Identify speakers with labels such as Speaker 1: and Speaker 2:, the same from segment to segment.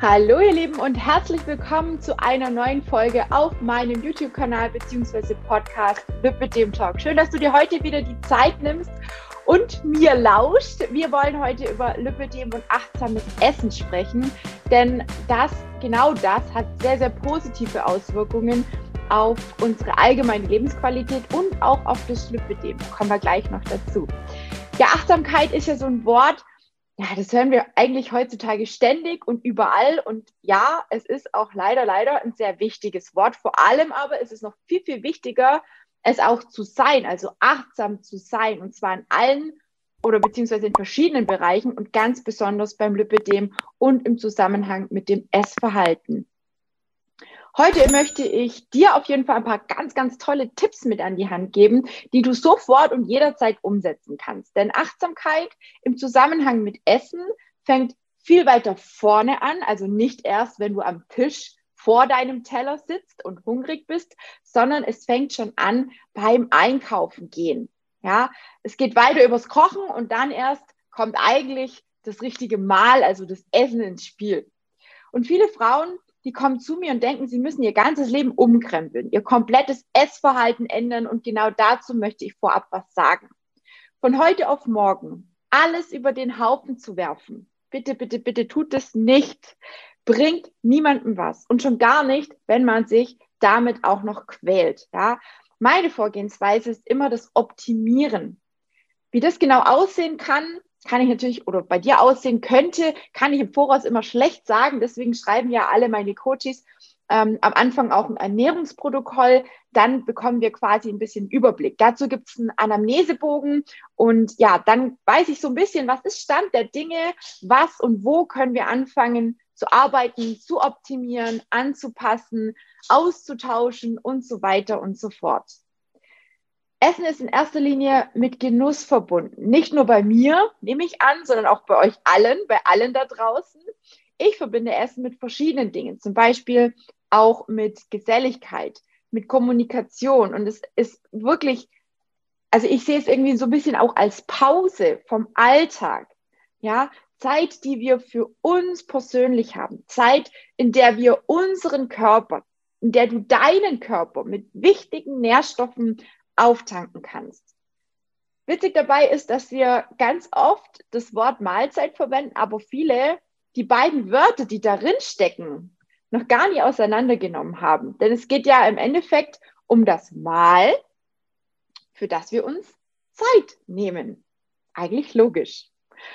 Speaker 1: Hallo ihr Lieben und herzlich willkommen zu einer neuen Folge auf meinem YouTube-Kanal bzw. Podcast Lipidem Talk. Schön, dass du dir heute wieder die Zeit nimmst und mir lauscht. Wir wollen heute über Lipidem und achtsames Essen sprechen, denn das, genau das hat sehr, sehr positive Auswirkungen auf unsere allgemeine Lebensqualität und auch auf das Lipidem. Kommen wir gleich noch dazu. Ja, Achtsamkeit ist ja so ein Wort, ja, das hören wir eigentlich heutzutage ständig und überall. Und ja, es ist auch leider, leider ein sehr wichtiges Wort. Vor allem aber ist es noch viel, viel wichtiger, es auch zu sein, also achtsam zu sein. Und zwar in allen oder beziehungsweise in verschiedenen Bereichen und ganz besonders beim Lipidem und im Zusammenhang mit dem Essverhalten. Heute möchte ich dir auf jeden Fall ein paar ganz, ganz tolle Tipps mit an die Hand geben, die du sofort und jederzeit umsetzen kannst. Denn Achtsamkeit im Zusammenhang mit Essen fängt viel weiter vorne an, also nicht erst, wenn du am Tisch vor deinem Teller sitzt und hungrig bist, sondern es fängt schon an beim Einkaufen gehen. Ja, es geht weiter übers Kochen und dann erst kommt eigentlich das richtige Mahl, also das Essen ins Spiel. Und viele Frauen die kommen zu mir und denken, sie müssen ihr ganzes Leben umkrempeln, ihr komplettes Essverhalten ändern und genau dazu möchte ich vorab was sagen. Von heute auf morgen alles über den Haufen zu werfen, bitte, bitte, bitte tut es nicht, bringt niemandem was und schon gar nicht, wenn man sich damit auch noch quält. Ja? Meine Vorgehensweise ist immer das Optimieren. Wie das genau aussehen kann, kann ich natürlich oder bei dir aussehen könnte, kann ich im Voraus immer schlecht sagen. Deswegen schreiben ja alle meine Coaches ähm, am Anfang auch ein Ernährungsprotokoll. Dann bekommen wir quasi ein bisschen Überblick. Dazu gibt es einen Anamnesebogen und ja, dann weiß ich so ein bisschen, was ist Stand der Dinge, was und wo können wir anfangen zu arbeiten, zu optimieren, anzupassen, auszutauschen und so weiter und so fort. Essen ist in erster Linie mit Genuss verbunden. Nicht nur bei mir, nehme ich an, sondern auch bei euch allen, bei allen da draußen. Ich verbinde Essen mit verschiedenen Dingen, zum Beispiel auch mit Geselligkeit, mit Kommunikation. Und es ist wirklich, also ich sehe es irgendwie so ein bisschen auch als Pause vom Alltag. Ja, Zeit, die wir für uns persönlich haben. Zeit, in der wir unseren Körper, in der du deinen Körper mit wichtigen Nährstoffen auftanken kannst. Witzig dabei ist, dass wir ganz oft das Wort Mahlzeit verwenden, aber viele die beiden Wörter, die darin stecken, noch gar nicht auseinandergenommen haben. Denn es geht ja im Endeffekt um das Mahl, für das wir uns Zeit nehmen. Eigentlich logisch.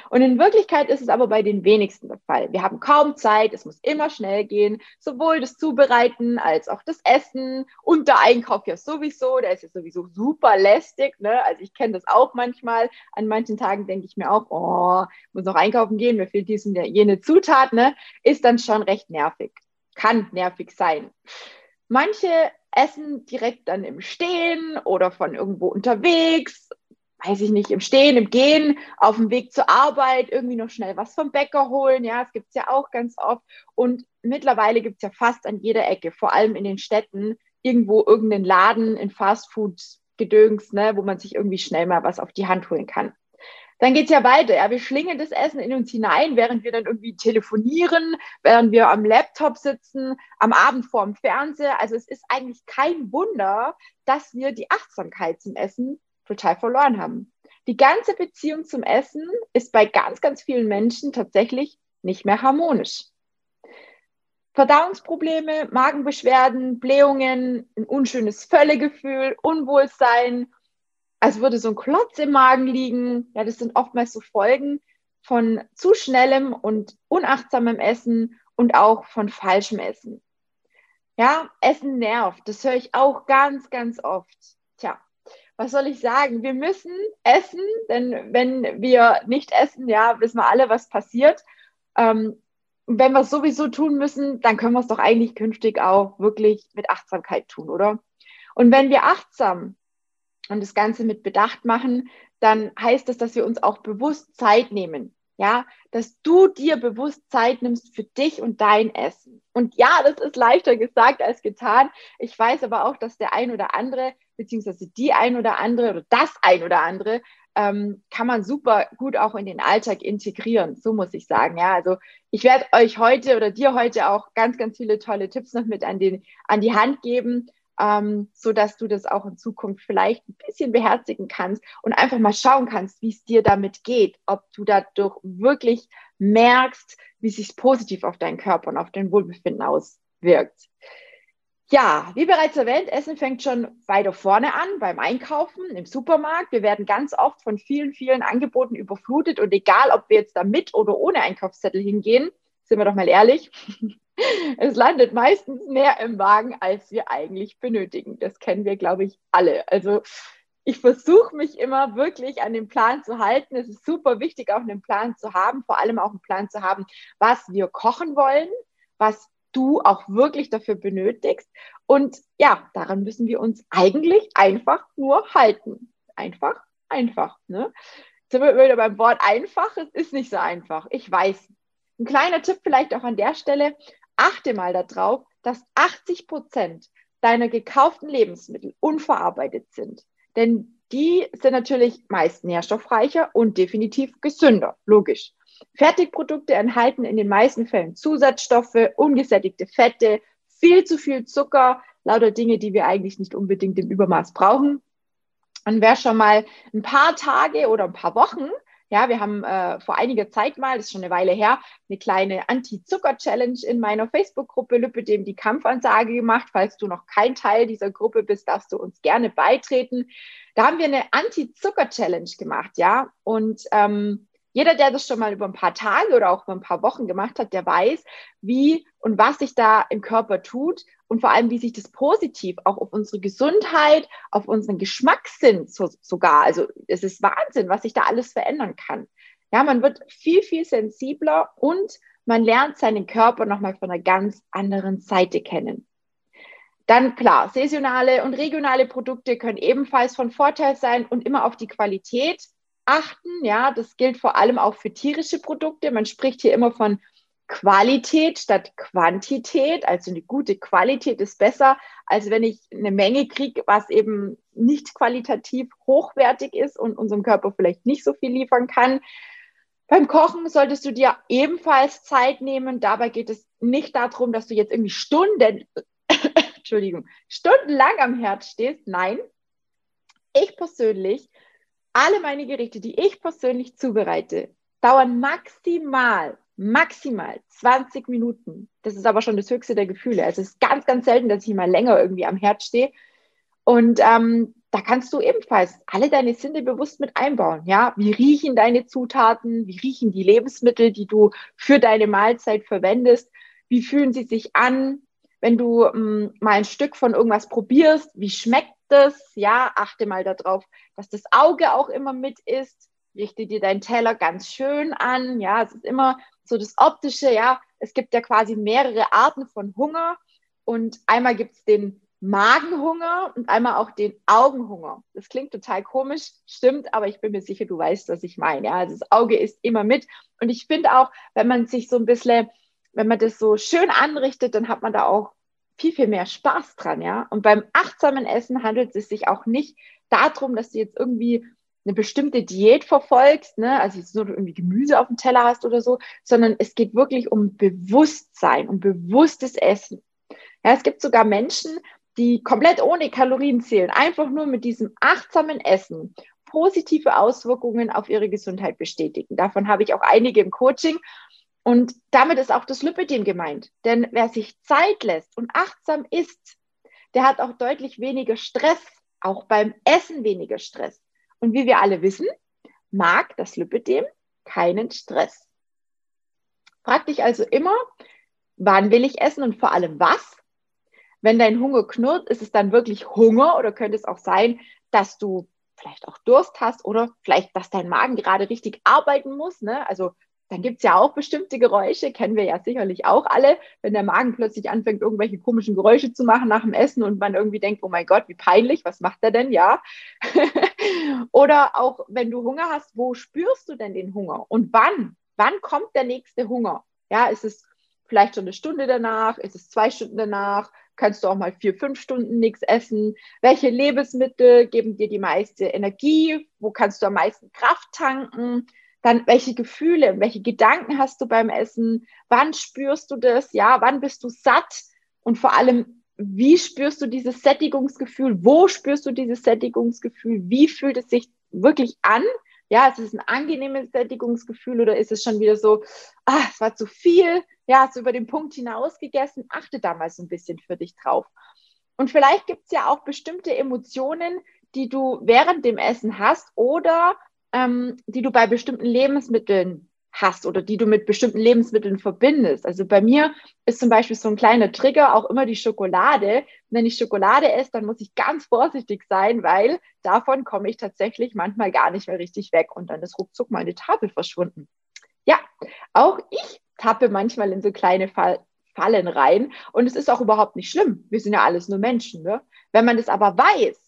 Speaker 1: Und in Wirklichkeit ist es aber bei den wenigsten der Fall. Wir haben kaum Zeit, es muss immer schnell gehen, sowohl das Zubereiten als auch das Essen und der Einkauf ja sowieso, der ist ja sowieso super lästig. Ne? Also ich kenne das auch manchmal. An manchen Tagen denke ich mir auch, oh, muss noch einkaufen gehen, mir fehlt dies und jene Zutat, ne? ist dann schon recht nervig. Kann nervig sein. Manche essen direkt dann im Stehen oder von irgendwo unterwegs weiß ich nicht, im Stehen, im Gehen, auf dem Weg zur Arbeit, irgendwie noch schnell was vom Bäcker holen. Ja, es gibt es ja auch ganz oft. Und mittlerweile gibt es ja fast an jeder Ecke, vor allem in den Städten, irgendwo irgendeinen Laden in Fastfood-Gedöns, ne, wo man sich irgendwie schnell mal was auf die Hand holen kann. Dann geht es ja weiter. Ja, wir schlingen das Essen in uns hinein, während wir dann irgendwie telefonieren, während wir am Laptop sitzen, am Abend vor dem Fernseher. Also es ist eigentlich kein Wunder, dass wir die Achtsamkeit zum Essen total verloren haben. Die ganze Beziehung zum Essen ist bei ganz, ganz vielen Menschen tatsächlich nicht mehr harmonisch. Verdauungsprobleme, Magenbeschwerden, Blähungen, ein unschönes Völlegefühl, Unwohlsein, als würde so ein Klotz im Magen liegen. Ja, das sind oftmals so Folgen von zu schnellem und unachtsamem Essen und auch von falschem Essen. Ja, Essen nervt. Das höre ich auch ganz, ganz oft. Was soll ich sagen? Wir müssen essen, denn wenn wir nicht essen, ja, wissen wir alle, was passiert. Ähm, wenn wir es sowieso tun müssen, dann können wir es doch eigentlich künftig auch wirklich mit Achtsamkeit tun, oder? Und wenn wir achtsam und das Ganze mit Bedacht machen, dann heißt das, dass wir uns auch bewusst Zeit nehmen. Ja, dass du dir bewusst Zeit nimmst für dich und dein Essen. Und ja, das ist leichter gesagt als getan. Ich weiß aber auch, dass der ein oder andere beziehungsweise die ein oder andere oder das ein oder andere ähm, kann man super gut auch in den Alltag integrieren. So muss ich sagen. Ja, also ich werde euch heute oder dir heute auch ganz, ganz viele tolle Tipps noch mit an, den, an die Hand geben, ähm, so dass du das auch in Zukunft vielleicht ein bisschen beherzigen kannst und einfach mal schauen kannst, wie es dir damit geht, ob du dadurch wirklich merkst, wie es sich positiv auf deinen Körper und auf dein Wohlbefinden auswirkt. Ja, wie bereits erwähnt, Essen fängt schon weiter vorne an beim Einkaufen im Supermarkt. Wir werden ganz oft von vielen, vielen Angeboten überflutet und egal, ob wir jetzt da mit oder ohne Einkaufszettel hingehen, sind wir doch mal ehrlich, es landet meistens mehr im Wagen, als wir eigentlich benötigen. Das kennen wir, glaube ich, alle. Also ich versuche mich immer wirklich an den Plan zu halten. Es ist super wichtig, auch einen Plan zu haben, vor allem auch einen Plan zu haben, was wir kochen wollen, was du auch wirklich dafür benötigst. Und ja, daran müssen wir uns eigentlich einfach nur halten. Einfach, einfach. Ne? Jetzt sind wir wieder beim Wort einfach. Es ist nicht so einfach. Ich weiß. Ein kleiner Tipp vielleicht auch an der Stelle. Achte mal darauf, dass 80 Prozent deiner gekauften Lebensmittel unverarbeitet sind. Denn die sind natürlich meist nährstoffreicher und definitiv gesünder, logisch. Fertigprodukte enthalten in den meisten Fällen Zusatzstoffe, ungesättigte Fette, viel zu viel Zucker, lauter Dinge, die wir eigentlich nicht unbedingt im Übermaß brauchen. Und wer schon mal ein paar Tage oder ein paar Wochen ja, wir haben äh, vor einiger Zeit mal, das ist schon eine Weile her, eine kleine Anti-Zucker-Challenge in meiner Facebook-Gruppe Lüppedem die Kampfansage gemacht. Falls du noch kein Teil dieser Gruppe bist, darfst du uns gerne beitreten. Da haben wir eine Anti-Zucker-Challenge gemacht, ja. Und ähm, jeder, der das schon mal über ein paar Tage oder auch über ein paar Wochen gemacht hat, der weiß, wie und was sich da im Körper tut und vor allem, wie sich das positiv auch auf unsere Gesundheit, auf unseren Geschmackssinn so, sogar, also es ist Wahnsinn, was sich da alles verändern kann. Ja, man wird viel, viel sensibler und man lernt seinen Körper nochmal von einer ganz anderen Seite kennen. Dann klar, saisonale und regionale Produkte können ebenfalls von Vorteil sein und immer auf die Qualität achten. Ja, das gilt vor allem auch für tierische Produkte. Man spricht hier immer von Qualität statt Quantität. Also eine gute Qualität ist besser, als wenn ich eine Menge kriege, was eben nicht qualitativ hochwertig ist und unserem Körper vielleicht nicht so viel liefern kann. Beim Kochen solltest du dir ebenfalls Zeit nehmen. Dabei geht es nicht darum, dass du jetzt irgendwie Stunden, Entschuldigung, stundenlang am Herd stehst. Nein, ich persönlich alle meine Gerichte, die ich persönlich zubereite, dauern maximal, maximal 20 Minuten. Das ist aber schon das höchste der Gefühle. Also es ist ganz, ganz selten, dass ich mal länger irgendwie am Herd stehe. Und ähm, da kannst du ebenfalls alle deine Sinne bewusst mit einbauen. Ja, wie riechen deine Zutaten? Wie riechen die Lebensmittel, die du für deine Mahlzeit verwendest? Wie fühlen sie sich an? Wenn du ähm, mal ein Stück von irgendwas probierst, wie schmeckt es? Ja, achte mal darauf, dass das Auge auch immer mit ist. Richte dir deinen Teller ganz schön an. Ja, es ist immer so das Optische. Ja, es gibt ja quasi mehrere Arten von Hunger. Und einmal gibt es den Magenhunger und einmal auch den Augenhunger. Das klingt total komisch, stimmt, aber ich bin mir sicher, du weißt, was ich meine. Ja, also das Auge ist immer mit. Und ich finde auch, wenn man sich so ein bisschen, wenn man das so schön anrichtet, dann hat man da auch viel, viel mehr Spaß dran, ja. Und beim achtsamen Essen handelt es sich auch nicht darum, dass du jetzt irgendwie eine bestimmte Diät verfolgst, ne? also jetzt nur irgendwie Gemüse auf dem Teller hast oder so, sondern es geht wirklich um Bewusstsein, um bewusstes Essen. Ja, es gibt sogar Menschen, die komplett ohne Kalorien zählen, einfach nur mit diesem achtsamen Essen positive Auswirkungen auf ihre Gesundheit bestätigen. Davon habe ich auch einige im Coaching und damit ist auch das Lipidem gemeint. Denn wer sich Zeit lässt und achtsam isst, der hat auch deutlich weniger Stress, auch beim Essen weniger Stress. Und wie wir alle wissen, mag das Lipidem keinen Stress. Frag dich also immer, wann will ich essen und vor allem was? Wenn dein Hunger knurrt, ist es dann wirklich Hunger oder könnte es auch sein, dass du vielleicht auch Durst hast oder vielleicht, dass dein Magen gerade richtig arbeiten muss. Ne? Also dann gibt es ja auch bestimmte Geräusche, kennen wir ja sicherlich auch alle, wenn der Magen plötzlich anfängt, irgendwelche komischen Geräusche zu machen nach dem Essen und man irgendwie denkt, oh mein Gott, wie peinlich, was macht er denn, ja? Oder auch, wenn du Hunger hast, wo spürst du denn den Hunger und wann? Wann kommt der nächste Hunger? Ja, ist es vielleicht schon eine Stunde danach? Ist es zwei Stunden danach? kannst du auch mal vier, fünf Stunden nichts essen? Welche Lebensmittel geben dir die meiste Energie? Wo kannst du am meisten Kraft tanken? Dann welche Gefühle, welche Gedanken hast du beim Essen? Wann spürst du das? Ja, wann bist du satt? Und vor allem, wie spürst du dieses Sättigungsgefühl? Wo spürst du dieses Sättigungsgefühl? Wie fühlt es sich wirklich an? Ja, ist es ein angenehmes Sättigungsgefühl oder ist es schon wieder so, ah, es war zu viel, ja, hast du über den Punkt hinaus gegessen? Achte da mal so ein bisschen für dich drauf. Und vielleicht gibt es ja auch bestimmte Emotionen, die du während dem Essen hast oder ähm, die du bei bestimmten Lebensmitteln hast oder die du mit bestimmten Lebensmitteln verbindest. Also bei mir ist zum Beispiel so ein kleiner Trigger auch immer die Schokolade. Wenn ich Schokolade esse, dann muss ich ganz vorsichtig sein, weil davon komme ich tatsächlich manchmal gar nicht mehr richtig weg und dann ist ruckzuck meine Tafel verschwunden. Ja, auch ich tappe manchmal in so kleine Fall Fallen rein und es ist auch überhaupt nicht schlimm. Wir sind ja alles nur Menschen. Ne? Wenn man das aber weiß,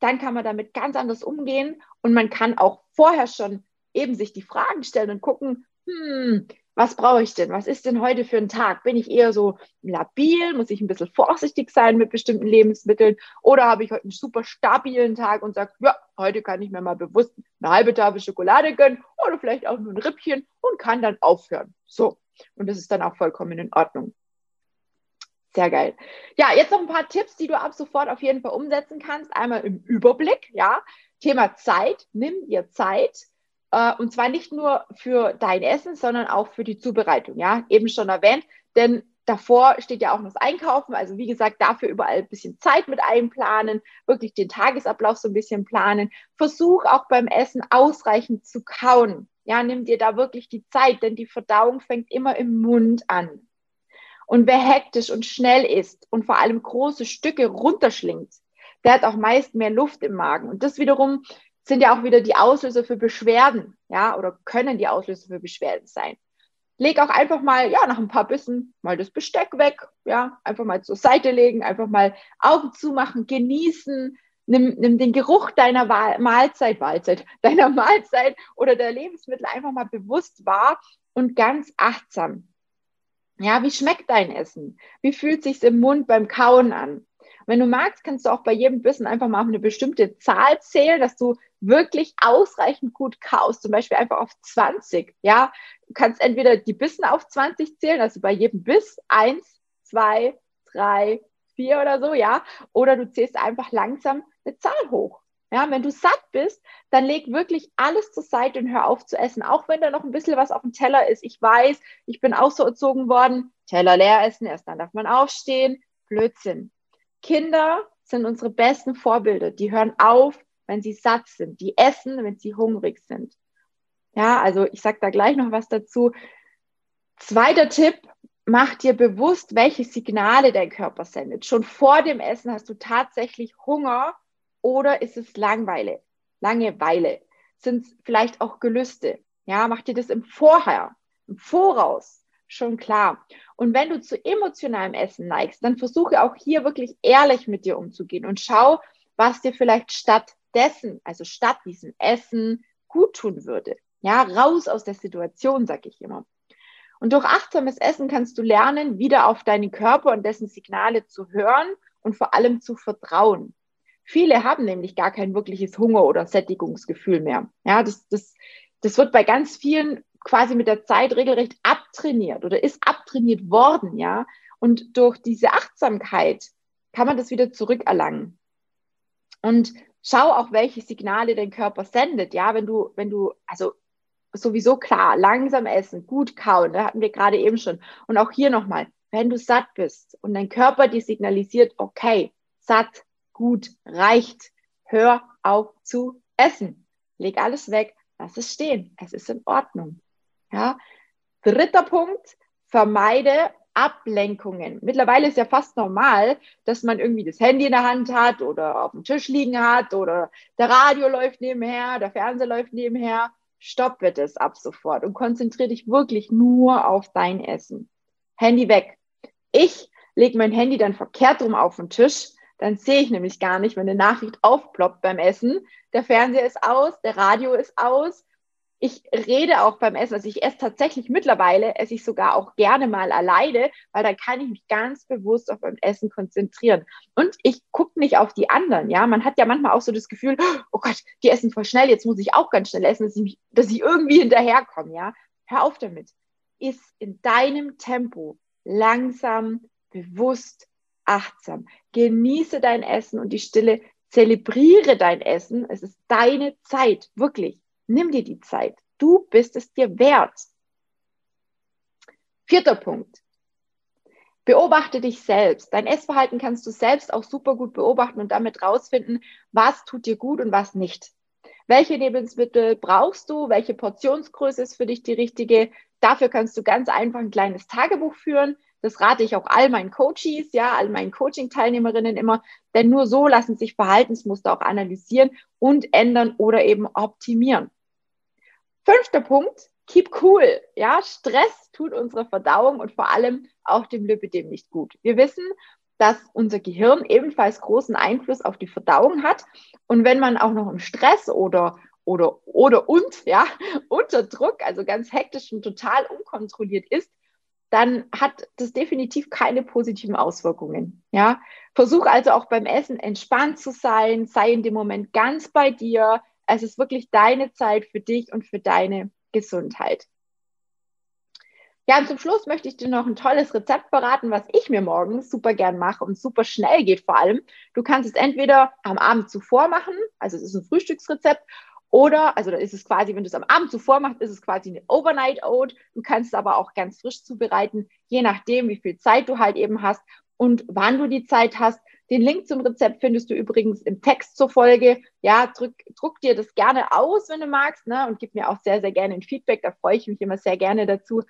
Speaker 1: dann kann man damit ganz anders umgehen und man kann auch vorher schon eben sich die Fragen stellen und gucken, hm, was brauche ich denn? Was ist denn heute für ein Tag? Bin ich eher so labil? Muss ich ein bisschen vorsichtig sein mit bestimmten Lebensmitteln? Oder habe ich heute einen super stabilen Tag und sage, ja, heute kann ich mir mal bewusst eine halbe Tafel Schokolade gönnen oder vielleicht auch nur ein Rippchen und kann dann aufhören. So. Und das ist dann auch vollkommen in Ordnung. Sehr geil. Ja, jetzt noch ein paar Tipps, die du ab sofort auf jeden Fall umsetzen kannst. Einmal im Überblick, ja. Thema Zeit. Nimm dir Zeit äh, und zwar nicht nur für dein Essen, sondern auch für die Zubereitung. Ja, eben schon erwähnt, denn davor steht ja auch noch das Einkaufen. Also wie gesagt, dafür überall ein bisschen Zeit mit einplanen, wirklich den Tagesablauf so ein bisschen planen. Versuch auch beim Essen ausreichend zu kauen. Ja, nimm dir da wirklich die Zeit, denn die Verdauung fängt immer im Mund an. Und wer hektisch und schnell isst und vor allem große Stücke runterschlingt, der hat auch meist mehr Luft im Magen. Und das wiederum sind ja auch wieder die Auslöser für Beschwerden, ja, oder können die Auslöser für Beschwerden sein. Leg auch einfach mal, ja, nach ein paar Bissen mal das Besteck weg, ja, einfach mal zur Seite legen, einfach mal Augen zumachen, genießen, nimm, nimm den Geruch deiner Mahlzeit, Mahlzeit, deiner Mahlzeit oder der Lebensmittel einfach mal bewusst wahr und ganz achtsam. Ja, wie schmeckt dein Essen? Wie fühlt sich's im Mund beim Kauen an? Wenn du magst, kannst du auch bei jedem Bissen einfach mal auf eine bestimmte Zahl zählen, dass du wirklich ausreichend gut kaust. Zum Beispiel einfach auf 20. Ja, du kannst entweder die Bissen auf 20 zählen, also bei jedem Biss eins, zwei, drei, vier oder so, ja. Oder du zählst einfach langsam eine Zahl hoch. Ja, wenn du satt bist, dann leg wirklich alles zur Seite und hör auf zu essen. Auch wenn da noch ein bisschen was auf dem Teller ist. Ich weiß, ich bin auch so erzogen worden. Teller leer essen, erst dann darf man aufstehen. Blödsinn. Kinder sind unsere besten Vorbilder. Die hören auf, wenn sie satt sind. Die essen, wenn sie hungrig sind. Ja, also ich sage da gleich noch was dazu. Zweiter Tipp, mach dir bewusst, welche Signale dein Körper sendet. Schon vor dem Essen hast du tatsächlich Hunger oder ist es Langweile? Langeweile? Sind es vielleicht auch Gelüste? Ja, mach dir das im Vorher, im Voraus schon klar. Und wenn du zu emotionalem Essen neigst, dann versuche auch hier wirklich ehrlich mit dir umzugehen und schau, was dir vielleicht stattdessen, also statt diesem Essen, gut tun würde. Ja, raus aus der Situation, sag ich immer. Und durch achtsames Essen kannst du lernen, wieder auf deinen Körper und dessen Signale zu hören und vor allem zu vertrauen. Viele haben nämlich gar kein wirkliches Hunger- oder Sättigungsgefühl mehr. Ja, das, das, das wird bei ganz vielen quasi mit der Zeit regelrecht abtrainiert oder ist abtrainiert worden, ja. Und durch diese Achtsamkeit kann man das wieder zurückerlangen. Und schau auch, welche Signale dein Körper sendet, ja. Wenn du, wenn du, also sowieso klar, langsam essen, gut kauen, da hatten wir gerade eben schon. Und auch hier nochmal, wenn du satt bist und dein Körper dir signalisiert, okay, satt, gut, reicht, hör auf zu essen. Leg alles weg, lass es stehen. Es ist in Ordnung. Ja. Dritter Punkt, vermeide Ablenkungen. Mittlerweile ist ja fast normal, dass man irgendwie das Handy in der Hand hat oder auf dem Tisch liegen hat oder der Radio läuft nebenher, der Fernseher läuft nebenher. Stopp bitte es ab sofort und konzentriere dich wirklich nur auf dein Essen. Handy weg. Ich lege mein Handy dann verkehrt rum auf den Tisch, dann sehe ich nämlich gar nicht, wenn eine Nachricht aufploppt beim Essen. Der Fernseher ist aus, der Radio ist aus ich rede auch beim Essen, also ich esse tatsächlich mittlerweile, esse ich sogar auch gerne mal alleine, weil dann kann ich mich ganz bewusst auf beim Essen konzentrieren. Und ich gucke nicht auf die anderen, ja. Man hat ja manchmal auch so das Gefühl, oh Gott, die essen voll schnell, jetzt muss ich auch ganz schnell essen, dass ich, mich, dass ich irgendwie hinterherkomme, ja. Hör auf damit. Iss in deinem Tempo langsam, bewusst, achtsam. Genieße dein Essen und die Stille. Zelebriere dein Essen. Es ist deine Zeit, wirklich. Nimm dir die Zeit. Du bist es dir wert. Vierter Punkt. Beobachte dich selbst. Dein Essverhalten kannst du selbst auch super gut beobachten und damit rausfinden, was tut dir gut und was nicht. Welche Lebensmittel brauchst du? Welche Portionsgröße ist für dich die richtige? Dafür kannst du ganz einfach ein kleines Tagebuch führen. Das rate ich auch all meinen Coaches, ja, all meinen Coaching-Teilnehmerinnen immer, denn nur so lassen sich Verhaltensmuster auch analysieren und ändern oder eben optimieren. Fünfter Punkt, keep cool. Ja, Stress tut unserer Verdauung und vor allem auch dem Lipidem nicht gut. Wir wissen, dass unser Gehirn ebenfalls großen Einfluss auf die Verdauung hat. Und wenn man auch noch im Stress oder oder oder und ja unter Druck, also ganz hektisch und total unkontrolliert ist, dann hat das definitiv keine positiven Auswirkungen. Ja, versuch also auch beim Essen entspannt zu sein, sei in dem Moment ganz bei dir, es ist wirklich deine Zeit für dich und für deine Gesundheit. Ja, und zum Schluss möchte ich dir noch ein tolles Rezept verraten, was ich mir morgens super gern mache und super schnell geht vor allem. Du kannst es entweder am Abend zuvor machen, also es ist ein Frühstücksrezept, oder, also da ist es quasi, wenn du es am Abend zuvor machst, ist es quasi eine Overnight Oat. Du kannst es aber auch ganz frisch zubereiten, je nachdem, wie viel Zeit du halt eben hast und wann du die Zeit hast. Den Link zum Rezept findest du übrigens im Text zur Folge. Ja, drück, druck dir das gerne aus, wenn du magst, ne? und gib mir auch sehr, sehr gerne ein Feedback. Da freue ich mich immer sehr gerne dazu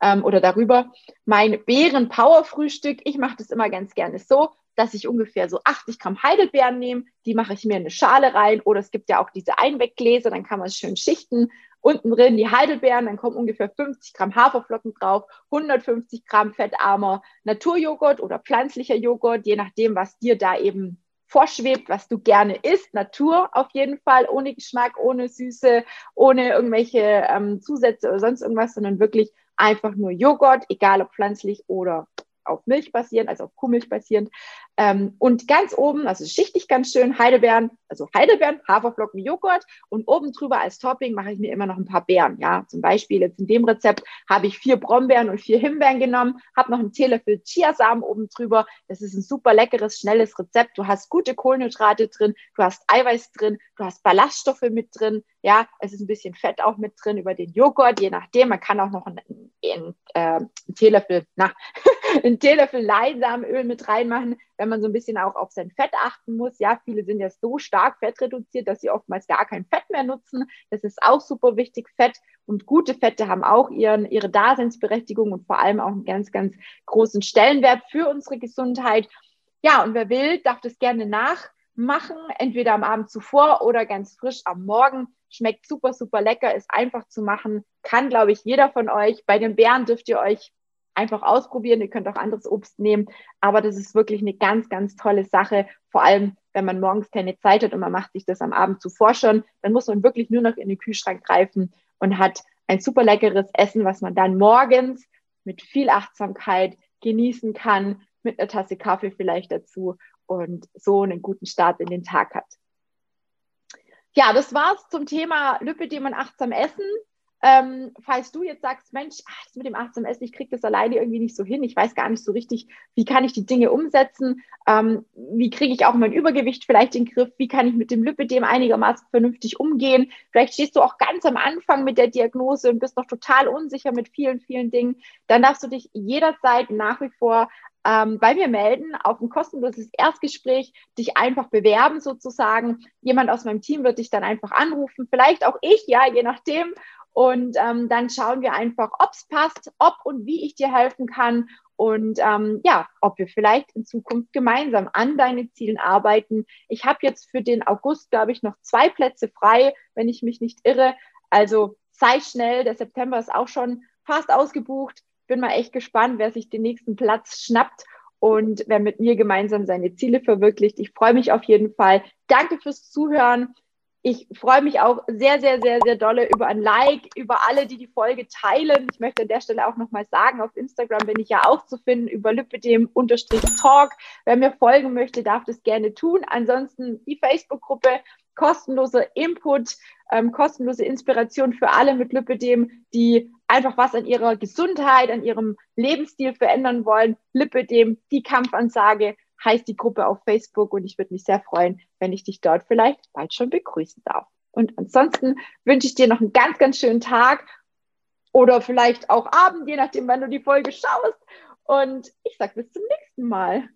Speaker 1: ähm, oder darüber. Mein Beeren-Power-Frühstück, ich mache das immer ganz gerne so, dass ich ungefähr so 80 Gramm Heidelbeeren nehme. Die mache ich mir in eine Schale rein. Oder es gibt ja auch diese Einweggläser, dann kann man es schön schichten unten drin die Heidelbeeren, dann kommen ungefähr 50 Gramm Haferflocken drauf, 150 Gramm fettarmer Naturjoghurt oder pflanzlicher Joghurt, je nachdem, was dir da eben vorschwebt, was du gerne isst. Natur auf jeden Fall, ohne Geschmack, ohne Süße, ohne irgendwelche ähm, Zusätze oder sonst irgendwas, sondern wirklich einfach nur Joghurt, egal ob pflanzlich oder auf Milch basierend, also auf Kuhmilch basierend. Ähm, und ganz oben, also schichtig ganz schön, Heidelbeeren, also Heidelbeeren, Haferflocken, Joghurt und oben drüber als Topping mache ich mir immer noch ein paar Beeren. Ja, zum Beispiel jetzt in dem Rezept habe ich vier Brombeeren und vier Himbeeren genommen, habe noch einen Teelöffel Chiasamen oben drüber. Das ist ein super leckeres, schnelles Rezept. Du hast gute Kohlenhydrate drin, du hast Eiweiß drin, du hast Ballaststoffe mit drin. Ja, es ist ein bisschen Fett auch mit drin über den Joghurt, je nachdem. Man kann auch noch einen, einen, äh, einen Teelöffel, na, einen Teelöffel Leinsamenöl mit reinmachen, wenn man so ein bisschen auch auf sein Fett achten muss. Ja, viele sind ja so stark fettreduziert, dass sie oftmals gar kein Fett mehr nutzen. Das ist auch super wichtig. Fett und gute Fette haben auch ihren, ihre Daseinsberechtigung und vor allem auch einen ganz, ganz großen Stellenwert für unsere Gesundheit. Ja, und wer will, darf das gerne nachmachen, entweder am Abend zuvor oder ganz frisch am Morgen. Schmeckt super, super lecker, ist einfach zu machen, kann, glaube ich, jeder von euch. Bei den Bären dürft ihr euch einfach ausprobieren. Ihr könnt auch anderes Obst nehmen, aber das ist wirklich eine ganz, ganz tolle Sache. Vor allem, wenn man morgens keine Zeit hat und man macht sich das am Abend zuvor schon, dann muss man wirklich nur noch in den Kühlschrank greifen und hat ein super leckeres Essen, was man dann morgens mit viel Achtsamkeit genießen kann, mit einer Tasse Kaffee vielleicht dazu und so einen guten Start in den Tag hat. Ja, das war's zum Thema Lipidem und achtsam essen. Ähm, falls du jetzt sagst, Mensch, ach, das mit dem achtsamen Essen, ich kriege das alleine irgendwie nicht so hin, ich weiß gar nicht so richtig, wie kann ich die Dinge umsetzen, ähm, wie kriege ich auch mein Übergewicht vielleicht in den Griff, wie kann ich mit dem Lipidem einigermaßen vernünftig umgehen. Vielleicht stehst du auch ganz am Anfang mit der Diagnose und bist noch total unsicher mit vielen, vielen Dingen. Dann darfst du dich jederzeit nach wie vor ähm, bei mir melden, auf ein kostenloses Erstgespräch, dich einfach bewerben sozusagen. Jemand aus meinem Team wird dich dann einfach anrufen, vielleicht auch ich, ja, je nachdem. Und ähm, dann schauen wir einfach, ob es passt, ob und wie ich dir helfen kann und ähm, ja, ob wir vielleicht in Zukunft gemeinsam an deine Zielen arbeiten. Ich habe jetzt für den August, glaube ich, noch zwei Plätze frei, wenn ich mich nicht irre. Also sei schnell, der September ist auch schon fast ausgebucht. Bin mal echt gespannt, wer sich den nächsten Platz schnappt und wer mit mir gemeinsam seine Ziele verwirklicht. Ich freue mich auf jeden Fall. Danke fürs Zuhören ich freue mich auch sehr, sehr, sehr, sehr dolle über ein Like, über alle, die die Folge teilen. Ich möchte an der Stelle auch nochmal sagen, auf Instagram bin ich ja auch zu finden über lipidem-talk. Wer mir folgen möchte, darf das gerne tun. Ansonsten die Facebook-Gruppe, kostenloser Input, ähm, kostenlose Inspiration für alle mit Lipidem, die einfach was an ihrer Gesundheit, an ihrem Lebensstil verändern wollen. Lipidem, die Kampfansage heißt die Gruppe auf Facebook und ich würde mich sehr freuen, wenn ich dich dort vielleicht bald schon begrüßen darf. Und ansonsten wünsche ich dir noch einen ganz, ganz schönen Tag oder vielleicht auch Abend, je nachdem, wann du die Folge schaust. Und ich sage bis zum nächsten Mal.